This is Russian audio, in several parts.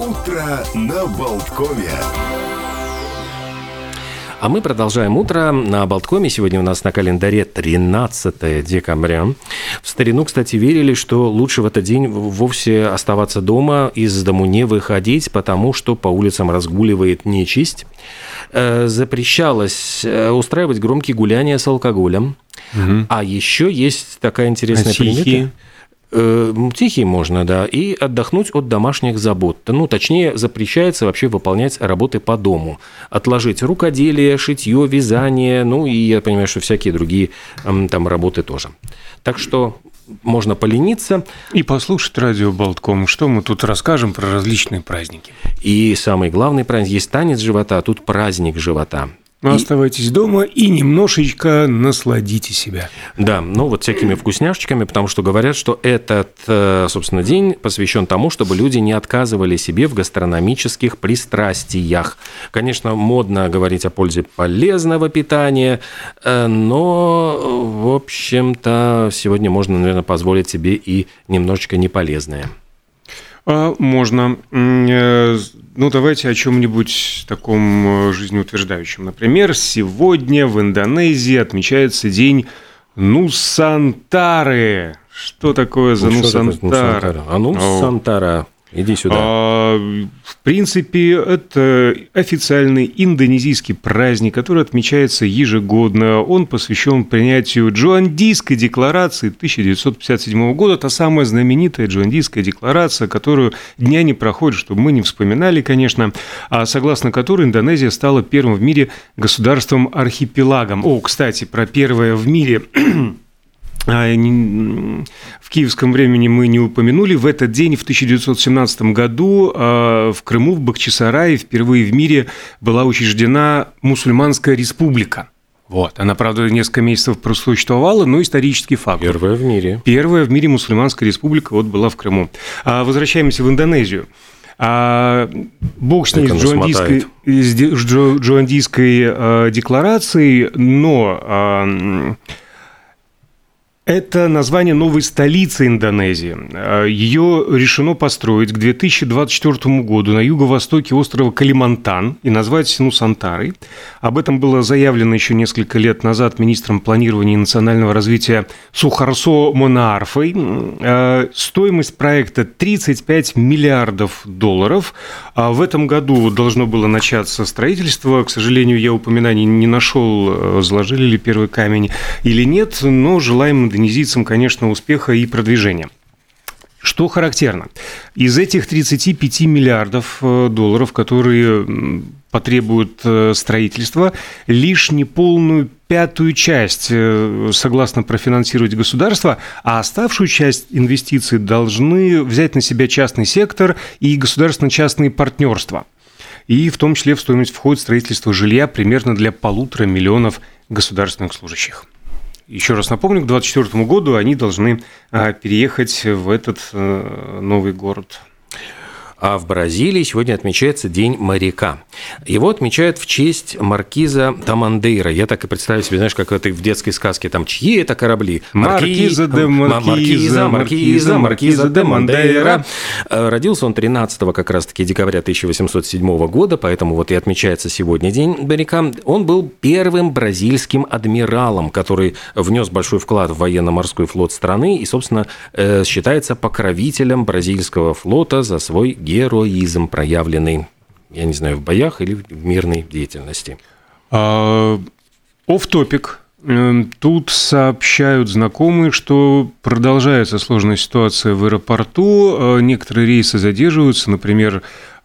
Утро на Болткове. А мы продолжаем утро на Болткоме. Сегодня у нас на календаре 13 декабря. В старину, кстати, верили, что лучше в этот день вовсе оставаться дома, из дому не выходить, потому что по улицам разгуливает нечисть. Э, запрещалось э, устраивать громкие гуляния с алкоголем. Угу. А еще есть такая интересная а примета. Э, тихий можно, да, и отдохнуть от домашних забот. Ну, точнее, запрещается вообще выполнять работы по дому. Отложить рукоделие, шитье, вязание, ну и я понимаю, что всякие другие там работы тоже. Так что можно полениться. И послушать радио Болтком, что мы тут расскажем про различные праздники. И самый главный праздник, есть танец живота, а тут праздник живота. Но и... оставайтесь дома и немножечко насладите себя. Да, ну вот всякими вкусняшечками, потому что говорят, что этот, э, собственно, день посвящен тому, чтобы люди не отказывали себе в гастрономических пристрастиях. Конечно, модно говорить о пользе полезного питания, э, но, в общем-то, сегодня можно, наверное, позволить себе и немножечко неполезное. А, можно. Ну, давайте о чем-нибудь таком э, жизнеутверждающем. Например, сегодня в Индонезии отмечается день Нусантары. Что такое за ну, Нусантара? А Нусантара Иди сюда. А, в принципе, это официальный индонезийский праздник, который отмечается ежегодно. Он посвящен принятию Джоандийской декларации 1957 года. Та самая знаменитая Джоандийская декларация, которую дня не проходит, чтобы мы не вспоминали, конечно, а согласно которой Индонезия стала первым в мире государством-архипелагом. О, кстати, про первое в мире в киевском времени мы не упомянули. В этот день, в 1917 году, а, в Крыму, в Бахчисарае, впервые в мире была учреждена мусульманская республика. Вот. Она, правда, несколько месяцев просуществовала, но исторический факт. Первая в мире. Первая в мире мусульманская республика вот была в Крыму. А возвращаемся в Индонезию. А, бог с ней с джоандийской, с джоандийской а, декларацией, но а, это название новой столицы Индонезии. А, Ее решено построить к 2024 году на юго-востоке острова Калимантан и назвать Нусантарой. Об этом было заявлено еще несколько лет назад министром планирования и национального развития Сухарсо Монарфой. А, стоимость проекта 35 миллиардов долларов. А в этом году должно было начаться строительство. К сожалению, я упоминаний не нашел, заложили ли первый камень или нет, но желаем индонезийцам, конечно, успеха и продвижения. Что характерно? Из этих 35 миллиардов э, долларов, которые потребуют э, строительства, лишь неполную пятую часть э, согласно профинансировать государство, а оставшую часть инвестиций должны взять на себя частный сектор и государственно-частные партнерства. И в том числе в стоимость входит строительство жилья примерно для полутора миллионов государственных служащих. Еще раз напомню, к 2024 году они должны а, переехать в этот э, новый город. А в Бразилии сегодня отмечается День моряка. Его отмечают в честь маркиза Тамандейра. Я так и представляю себе, знаешь, как это в детской сказке, там, чьи это корабли? Маркиза де Маркиза, Маркиза, Маркиза де Мандейра. Э, родился он 13 как раз-таки декабря 1807 года, поэтому вот и отмечается сегодня День моряка. Он был первым бразильским адмиралом, который внес большой вклад в военно-морской флот страны и, собственно, э, считается покровителем бразильского флота за свой героизм, проявленный, я не знаю, в боях или в мирной деятельности? Оф-топик. Эм, тут сообщают знакомые, что продолжается сложная ситуация в аэропорту. Э, некоторые рейсы задерживаются, например,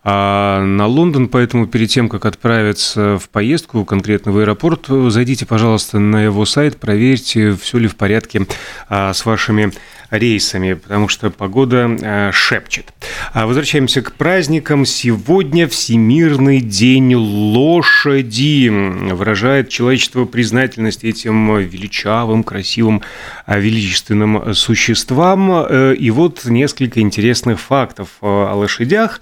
а на Лондон, поэтому перед тем, как отправиться в поездку конкретно в аэропорт, зайдите, пожалуйста, на его сайт, проверьте, все ли в порядке а, с вашими рейсами, потому что погода а, шепчет. А возвращаемся к праздникам. Сегодня Всемирный день лошади. Выражает человечество признательность этим величавым, красивым, величественным существам. Э, и вот несколько интересных фактов о лошадях.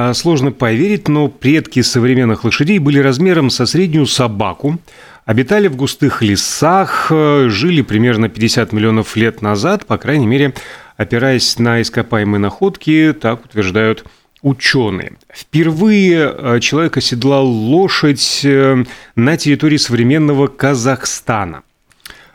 А, сложно поверить, но предки современных лошадей были размером со среднюю собаку, обитали в густых лесах, э, жили примерно 50 миллионов лет назад, по крайней мере, опираясь на ископаемые находки, так утверждают ученые. Впервые э, человек оседлал лошадь э, на территории современного Казахстана.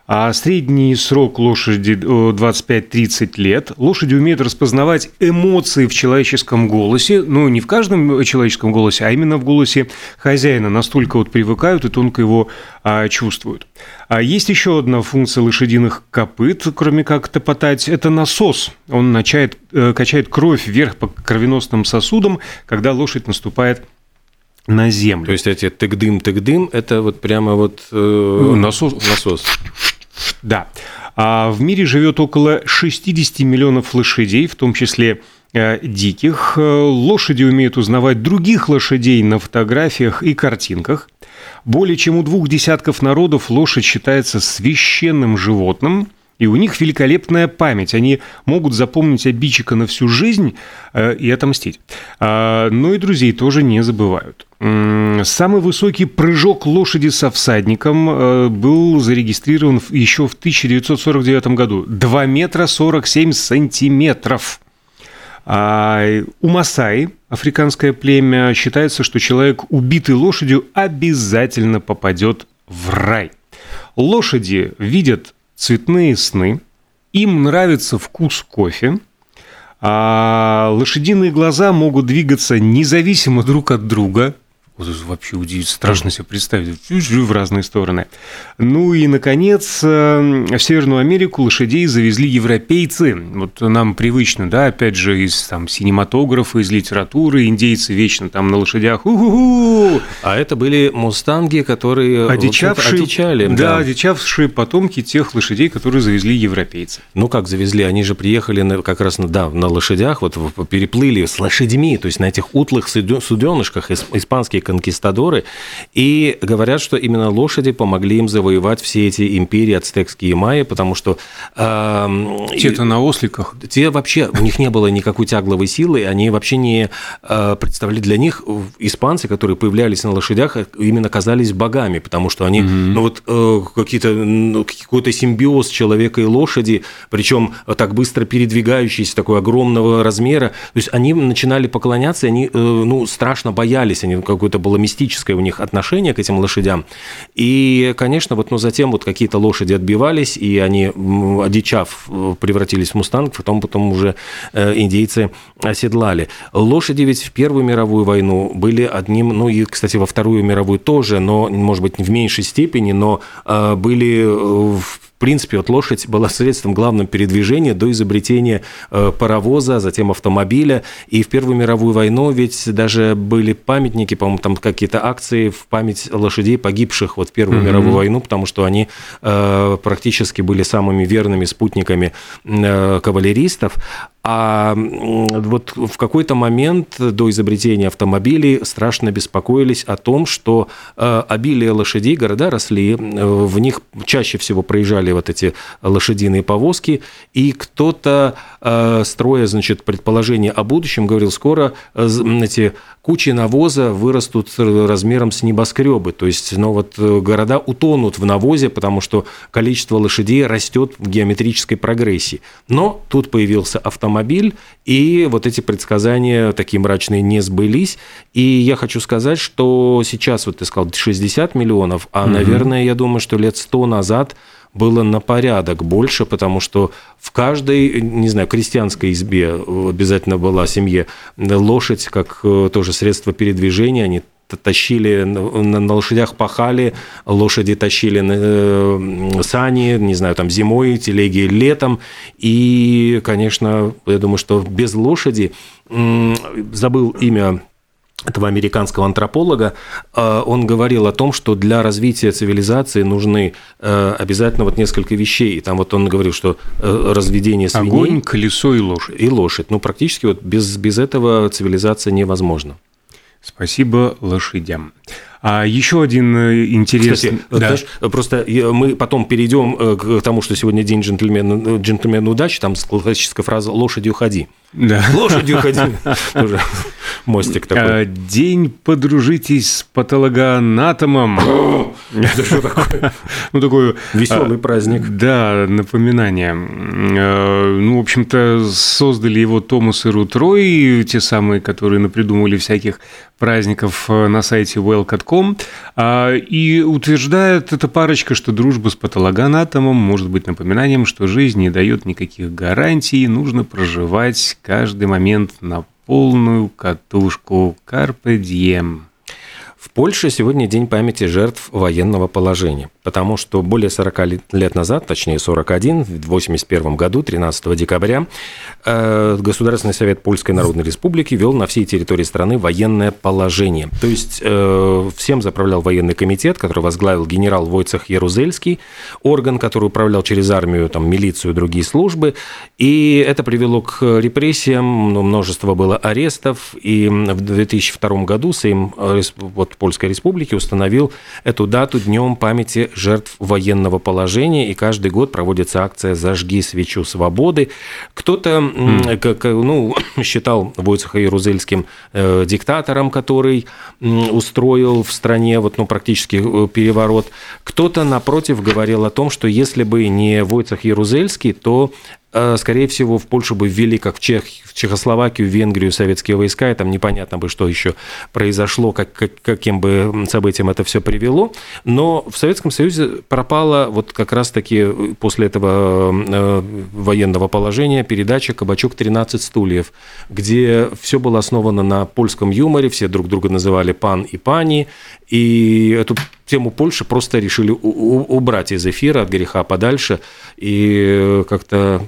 А средний срок лошади 25-30 лет. Лошади умеют распознавать эмоции в человеческом голосе. Ну, не в каждом человеческом голосе, а именно в голосе хозяина. Настолько вот привыкают и тонко его а, чувствуют. А есть еще одна функция лошадиных копыт, кроме как топотать, это насос. Он начает, э, качает кровь вверх по кровеносным сосудам, когда лошадь наступает на землю. То есть эти тык-дым, это вот прямо вот э, насос. насос. Да. А в мире живет около 60 миллионов лошадей, в том числе э, диких. Лошади умеют узнавать других лошадей на фотографиях и картинках. Более чем у двух десятков народов лошадь считается священным животным – и у них великолепная память. Они могут запомнить обидчика на всю жизнь э, и отомстить. А, но и друзей тоже не забывают. Самый высокий прыжок лошади со всадником э, был зарегистрирован еще в 1949 году. 2 метра 47 сантиметров. А у Масаи, африканское племя, считается, что человек, убитый лошадью, обязательно попадет в рай. Лошади видят цветные сны, им нравится вкус кофе, а лошадиные глаза могут двигаться независимо друг от друга, вот это вообще удивительно, страшно себе представить, в разные стороны. Ну и, наконец, э, в Северную Америку лошадей завезли европейцы. Вот нам привычно, да, опять же, из там, синематографа, из литературы, индейцы вечно там на лошадях. У-ху-ху! А это были мустанги, которые одичавшие, одичали. Да, да, одичавшие потомки тех лошадей, которые завезли европейцы. Ну как завезли? Они же приехали на, как раз да, на лошадях, вот переплыли с лошадьми, то есть на этих утлых суденышках испанские конкистадоры, и говорят, что именно лошади помогли им завоевать все эти империи, ацтекские и майя, потому что... Э, Те-то на осликах. Те вообще, у них не было никакой тягловой силы, они вообще не э, представляли для них, испанцы, которые появлялись на лошадях, именно казались богами, потому что они, угу. ну вот э, какие-то, ну, какой-то симбиоз человека и лошади, причем так быстро передвигающиеся, такой огромного размера, то есть они начинали поклоняться, они, э, ну, страшно боялись, они какой-то какое-то было мистическое у них отношение к этим лошадям. И, конечно, вот, но затем вот какие-то лошади отбивались, и они, одичав, превратились в мустангов, потом, потом уже э, индейцы оседлали. Лошади ведь в Первую мировую войну были одним, ну и, кстати, во Вторую мировую тоже, но, может быть, в меньшей степени, но э, были в принципе, вот лошадь была средством главным передвижения до изобретения э, паровоза, затем автомобиля. И в Первую мировую войну ведь даже были памятники, по-моему, там какие-то акции в память лошадей, погибших вот в Первую mm-hmm. мировую войну, потому что они э, практически были самыми верными спутниками э, кавалеристов. А вот в какой-то момент до изобретения автомобилей страшно беспокоились о том, что э, обилие лошадей, города росли, э, в них чаще всего проезжали вот эти лошадиные повозки, и кто-то, э, строя, значит, предположение о будущем, говорил, скоро эти кучи навоза вырастут размером с небоскребы, то есть, ну вот города утонут в навозе, потому что количество лошадей растет в геометрической прогрессии. Но тут появился автомобиль, автомобиль, и вот эти предсказания такие мрачные не сбылись. И я хочу сказать, что сейчас, вот ты сказал, 60 миллионов, а, угу. наверное, я думаю, что лет 100 назад было на порядок больше, потому что в каждой, не знаю, крестьянской избе обязательно была семье лошадь, как э, тоже средство передвижения, они тащили на, на лошадях пахали, лошади тащили на, э, сани, не знаю, там зимой, телеги летом. И, конечно, я думаю, что без лошади забыл имя этого американского антрополога, э, он говорил о том, что для развития цивилизации нужны э, обязательно вот несколько вещей. И там вот он говорил, что разведение свиней... Огонь, колесо и лошадь. И лошадь. Ну, практически вот без, без этого цивилизация невозможна. Спасибо лошадям. А еще один э, интересный... Кстати, да. знаешь, просто мы потом перейдем э, к тому, что сегодня день джентльмена, джентльмена удачи, там классическая фраза «лошадью ходи». Да. Лошадью ходи. мостик такой. День подружитесь с патологоанатомом. Это что такое? Ну, такой... Веселый праздник. Да, напоминание. Ну, в общем-то, создали его Томас и Рут Рой, те самые, которые напридумывали всяких праздников на сайте well.com. И утверждает эта парочка, что дружба с патологоанатомом может быть напоминанием, что жизнь не дает никаких гарантий, нужно проживать каждый момент на полную катушку. Carpe diem. В Польше сегодня день памяти жертв военного положения, потому что более 40 лет назад, точнее 41, в 81 году, 13 декабря, э, Государственный совет Польской Народной Республики вел на всей территории страны военное положение. То есть э, всем заправлял военный комитет, который возглавил генерал Войцех Ярузельский, орган, который управлял через армию, там, милицию и другие службы. И это привело к репрессиям, множество было арестов. И в 2002 году Сейм э, вот, Польской Республики установил эту дату днем памяти жертв военного положения, и каждый год проводится акция «Зажги свечу свободы». Кто-то mm. как, ну, считал Войцеха Ярузельским э, диктатором, который устроил в стране вот, ну, практически э, переворот. Кто-то, напротив, говорил о том, что если бы не Войцех Ярузельский, то Э, скорее всего, в Польшу бы ввели, как в, Чех, в Чехословакию, в Венгрию советские войска, и там непонятно бы, что еще произошло, как, как, каким бы событием это все привело. Но в Советском Союзе пропала вот как раз-таки после этого э, военного положения передача «Кабачок 13 стульев», где все было основано на польском юморе, все друг друга называли «пан» и «пани», и эту тему Польши просто решили убрать из эфира от греха подальше и как-то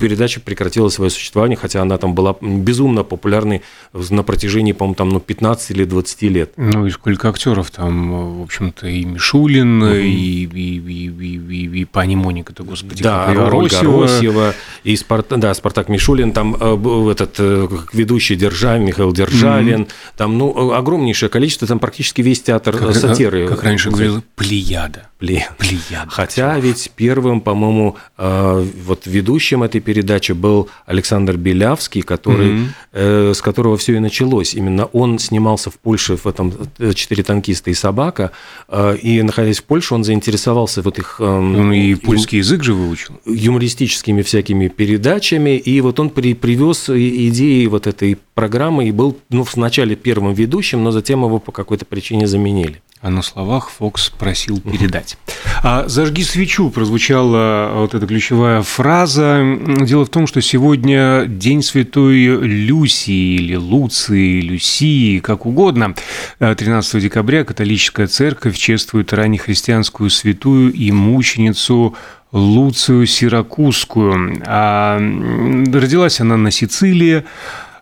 передача прекратила свое существование, хотя она там была безумно популярной на протяжении, по-моему, там, ну, 15 или 20 лет. Ну, и сколько актеров там, в общем-то, и Мишулин, угу. и, и, и, и, и, и пани Моника-то, господи, да, Ольга Росева, и Спарт... да, Спартак Мишулин, там э, этот э, ведущий Державин, Михаил Державин, угу. там, ну, огромнейшее количество, там практически весь театр как, сатиры. Как, как раньше говорил, плеяда. Плеяда. плеяда. Хотя ведь первым, по-моему, э, вот ведущим этой передачи был Александр Белявский, который, mm-hmm. э, с которого все и началось. Именно он снимался в Польше в этом э, «Четыре танкиста и собака», э, и, находясь в Польше, он заинтересовался вот их... Э, он и польский ю- язык же выучил. Юмористическими всякими передачами, и вот он при, привез идеи вот этой программы и был ну, вначале первым ведущим, но затем его по какой-то причине заменили. А на словах Фокс просил передать. А «Зажги свечу» прозвучала вот эта ключевая фраза. Дело в том, что сегодня День Святой Люсии или Луции, Люсии, как угодно. 13 декабря католическая церковь чествует раннехристианскую святую и мученицу Луцию Сиракузскую. А родилась она на Сицилии,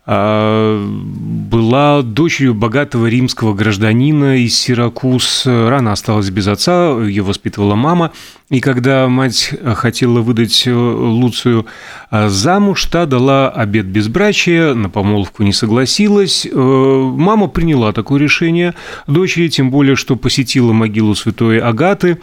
была дочерью богатого римского гражданина из Сиракуз. Рано осталась без отца, ее воспитывала мама. И когда мать хотела выдать э, Луцию а, замуж, та дала обед безбрачия, на помолвку не согласилась. Э, мама приняла такое решение дочери, тем более, что посетила могилу святой Агаты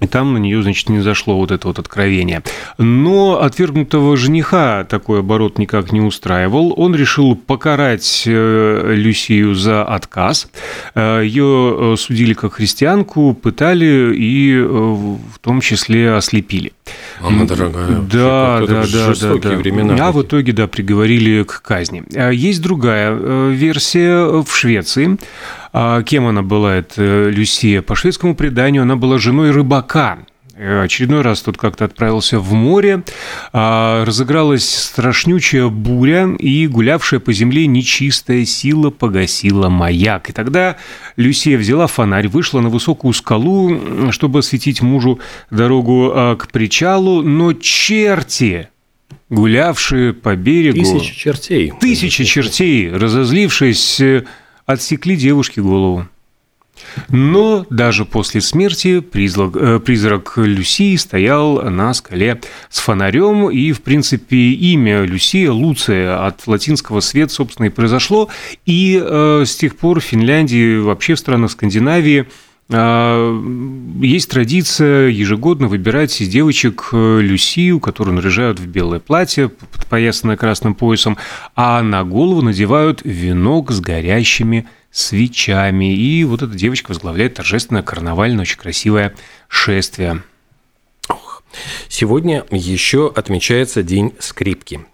и там на нее, значит, не зашло вот это вот откровение. Но отвергнутого жениха такой оборот никак не устраивал. Он решил покарать э, Люсию за отказ. Э, ее э, судили как христианку, пытали и в том числе ослепили. Мама дорогая. Да, да, да, да, да. времена. А в итоге, да, приговорили к казни. Есть другая версия в Швеции. А кем она была, это Люсия? По шведскому преданию она была женой рыбака. Э, очередной раз тут как-то отправился в море, а, разыгралась страшнючая буря, и гулявшая по земле нечистая сила погасила маяк. И тогда Люсия взяла фонарь, вышла на высокую скалу, чтобы осветить мужу дорогу а, к причалу, но черти гулявшие по берегу... Тысячи чертей. Тысячи чертей, разозлившись отсекли девушке голову. Но даже после смерти призрак, э, призрак Люсии стоял на скале с фонарем, и, в принципе, имя Люсия, Луция, от латинского «свет», собственно, и произошло. И э, с тех пор в Финляндии, вообще в странах Скандинавии, а, есть традиция ежегодно выбирать из девочек э, Люсию, которую наряжают в белое платье, поясанное красным поясом, а на голову надевают венок с горящими свечами. И вот эта девочка возглавляет торжественное карнавальное, очень красивое шествие. Сегодня еще отмечается День скрипки.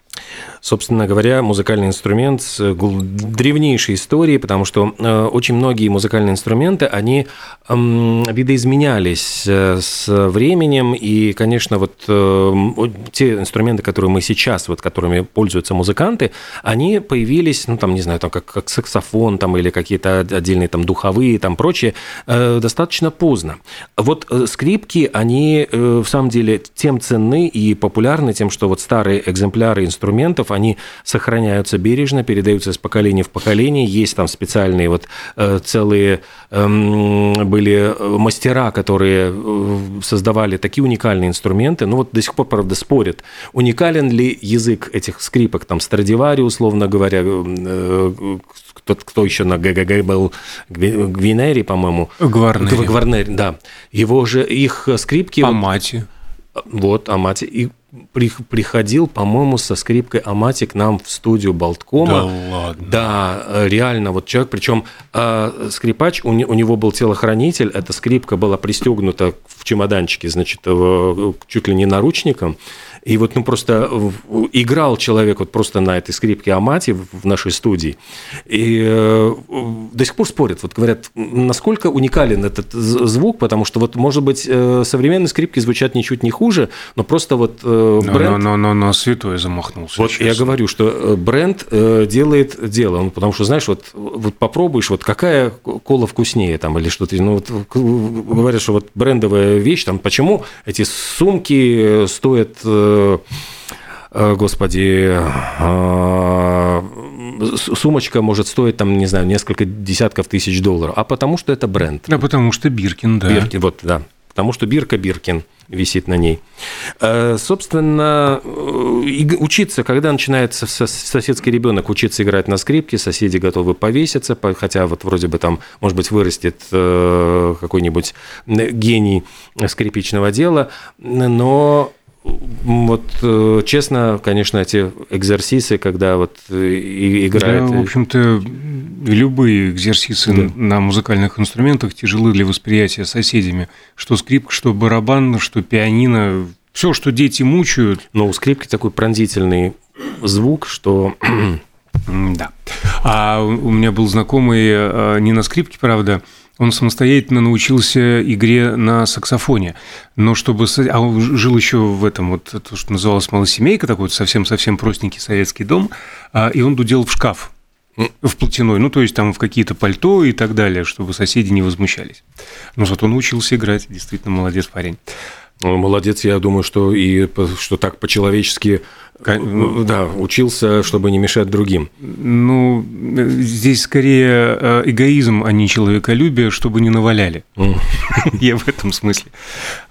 Собственно говоря, музыкальный инструмент с древнейшей историей, потому что э, очень многие музыкальные инструменты, они видоизменялись э, с временем, и, конечно, вот э, те инструменты, которые мы сейчас, вот которыми пользуются музыканты, они появились, ну, там, не знаю, там, как, как саксофон, там, или какие-то отдельные там духовые, там, прочие, достаточно поздно. Вот скрипки, они, в самом деле, тем ценны и популярны тем, что вот старые экземпляры инструментов, они сохраняются бережно, передаются из поколения в поколение. Есть там специальные вот э, целые эм, были мастера, которые э, создавали такие уникальные инструменты. Ну вот до сих пор, правда, спорят, уникален ли язык этих скрипок, там, Страдивари, условно говоря, э, кто, кто еще на ГГГ был, Гвинери, по-моему. Гварнери. Гварнери, да. Его же, их скрипки... Амати. Вот, Амати. И приходил, по-моему, со скрипкой Амати к нам в студию Болткома. Да ладно? Да, реально, вот человек, причем э, скрипач, у, у него был телохранитель, эта скрипка была пристегнута в чемоданчике, значит, чуть ли не наручником, и вот, ну, просто играл человек вот просто на этой скрипке Амати в нашей студии. И э, до сих пор спорят, вот говорят, насколько уникален этот звук, потому что вот, может быть, э, современные скрипки звучат ничуть не хуже, но просто вот э, бренд... Но, но, но, но святой замахнулся. Вот честно. я говорю, что бренд делает дело, потому что, знаешь, вот, вот попробуешь, вот какая кола вкуснее там или что-то, ну, вот говорят, что вот брендовая вещь, там, почему эти сумки стоят господи, э, сумочка может стоить, там, не знаю, несколько десятков тысяч долларов, а потому что это бренд. А потому что Биркин, да. Биркин, вот, да. Потому что Бирка Биркин висит на ней. Собственно, учиться, когда начинается соседский ребенок учиться играть на скрипке, соседи готовы повеситься, хотя вот вроде бы там, может быть, вырастет какой-нибудь гений скрипичного дела, но вот э, честно, конечно, эти экзерсисы, когда вот э, играют... Да, в общем-то, любые экзерсисы да. на музыкальных инструментах тяжелы для восприятия соседями. Что скрипка, что барабан, что пианино, все, что дети мучают. Но у скрипки такой пронзительный звук, что... Да. А у меня был знакомый э, не на скрипке, правда, он самостоятельно научился игре на саксофоне. Но чтобы... А он жил еще в этом, вот то, что называлось малосемейка, такой вот совсем-совсем простенький советский дом, а, и он дудел в шкаф в платяной, ну, то есть там в какие-то пальто и так далее, чтобы соседи не возмущались. Но зато научился играть, действительно молодец парень. Молодец, я думаю, что и что так по-человечески ну, да, учился, чтобы не мешать другим. Ну, здесь скорее э, эгоизм, а не человеколюбие, чтобы не наваляли. Я в этом смысле.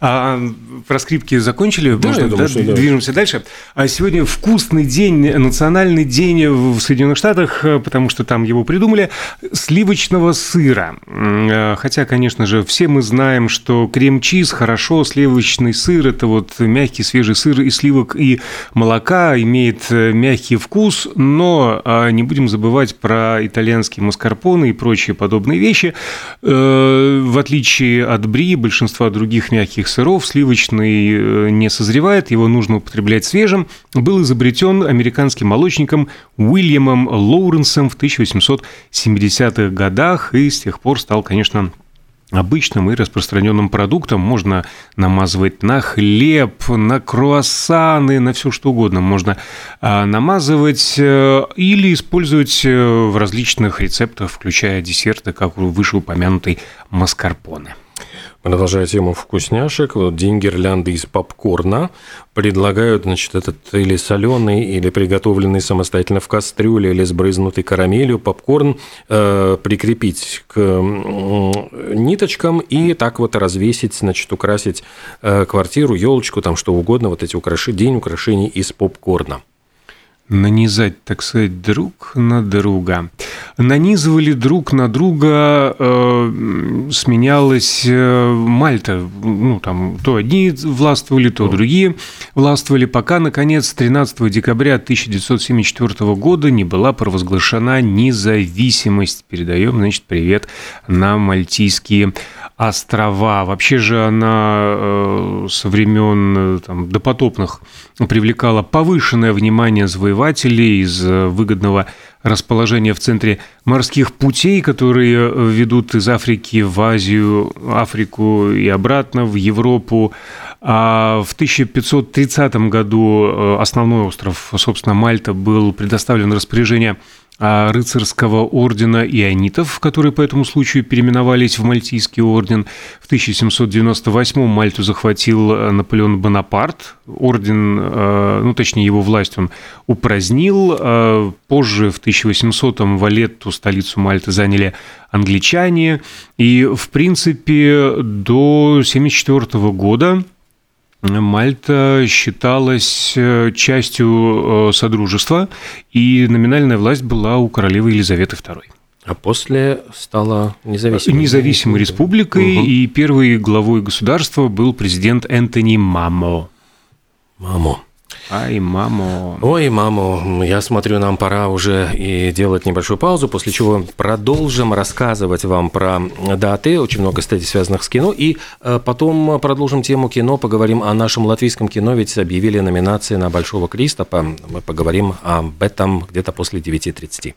А про скрипки закончили? Да, Можно, думаю, да, Движемся дальше. А сегодня вкусный день, национальный день в Соединенных Штатах, э, потому что там его придумали, сливочного сыра. Э, хотя, конечно же, все мы знаем, что крем-чиз хорошо, сливочный сыр – это вот мягкий свежий сыр из сливок и молока, имеет э, мягкий вкус, но а, не будем забывать про итальянские маскарпоне и прочие подобные вещи. Э, в отличие от бри, большинства других мягких сыров, сливочный э, не созревает, его нужно употреблять свежим. Был изобретен американским молочником Уильямом Лоуренсом в 1870-х годах и с тех пор стал, конечно, обычным и распространенным продуктом. Можно намазывать на хлеб, на круассаны, на все что угодно. Можно а, намазывать э, или использовать э, в различных рецептах, включая десерты, как вышеупомянутый маскарпоне. Продолжая тему вкусняшек, вот день гирлянды из попкорна предлагают, значит, этот или соленый, или приготовленный самостоятельно в кастрюле, или сбрызнутый карамелью попкорн э, прикрепить к э, ниточкам и так вот развесить, значит, украсить э, квартиру, елочку, там что угодно, вот эти украшения, день украшений из попкорна. Нанизать, так сказать, друг на друга. Нанизывали друг на друга, э, сменялась э, Мальта. Ну, там, то одни властвовали, то другие властвовали, пока, наконец, 13 декабря 1974 года не была провозглашена независимость. Передаем, значит, привет на Мальтийские острова. Вообще же она э, со времен э, там, допотопных привлекала повышенное внимание завоевателей из э, выгодного расположения в центре морских путей, которые ведут из Африки в Азию, Африку и обратно, в Европу. А в 1530 году основной остров, собственно, Мальта, был предоставлен распоряжение а, рыцарского ордена ионитов, которые по этому случаю переименовались в Мальтийский орден. В 1798 Мальту захватил э, Наполеон Бонапарт. Орден, э, ну точнее его власть он упразднил. Э, позже, в 1800-м, Валетту, столицу Мальты, заняли англичане. И, в принципе, до 1974 года Мальта считалась э, частью э, Содружества, и номинальная власть была у королевы Елизаветы II. А после стала независимой, независимой республикой, угу. и первой главой государства был президент Энтони Мамо. Мамо. Ай, маму. Ой, маму, я смотрю, нам пора уже и делать небольшую паузу, после чего продолжим рассказывать вам про даты, очень много, кстати, связанных с кино, и э, потом продолжим тему кино, поговорим о нашем латвийском кино, ведь объявили номинации на Большого Кристопа, мы поговорим об этом где-то после 9.30.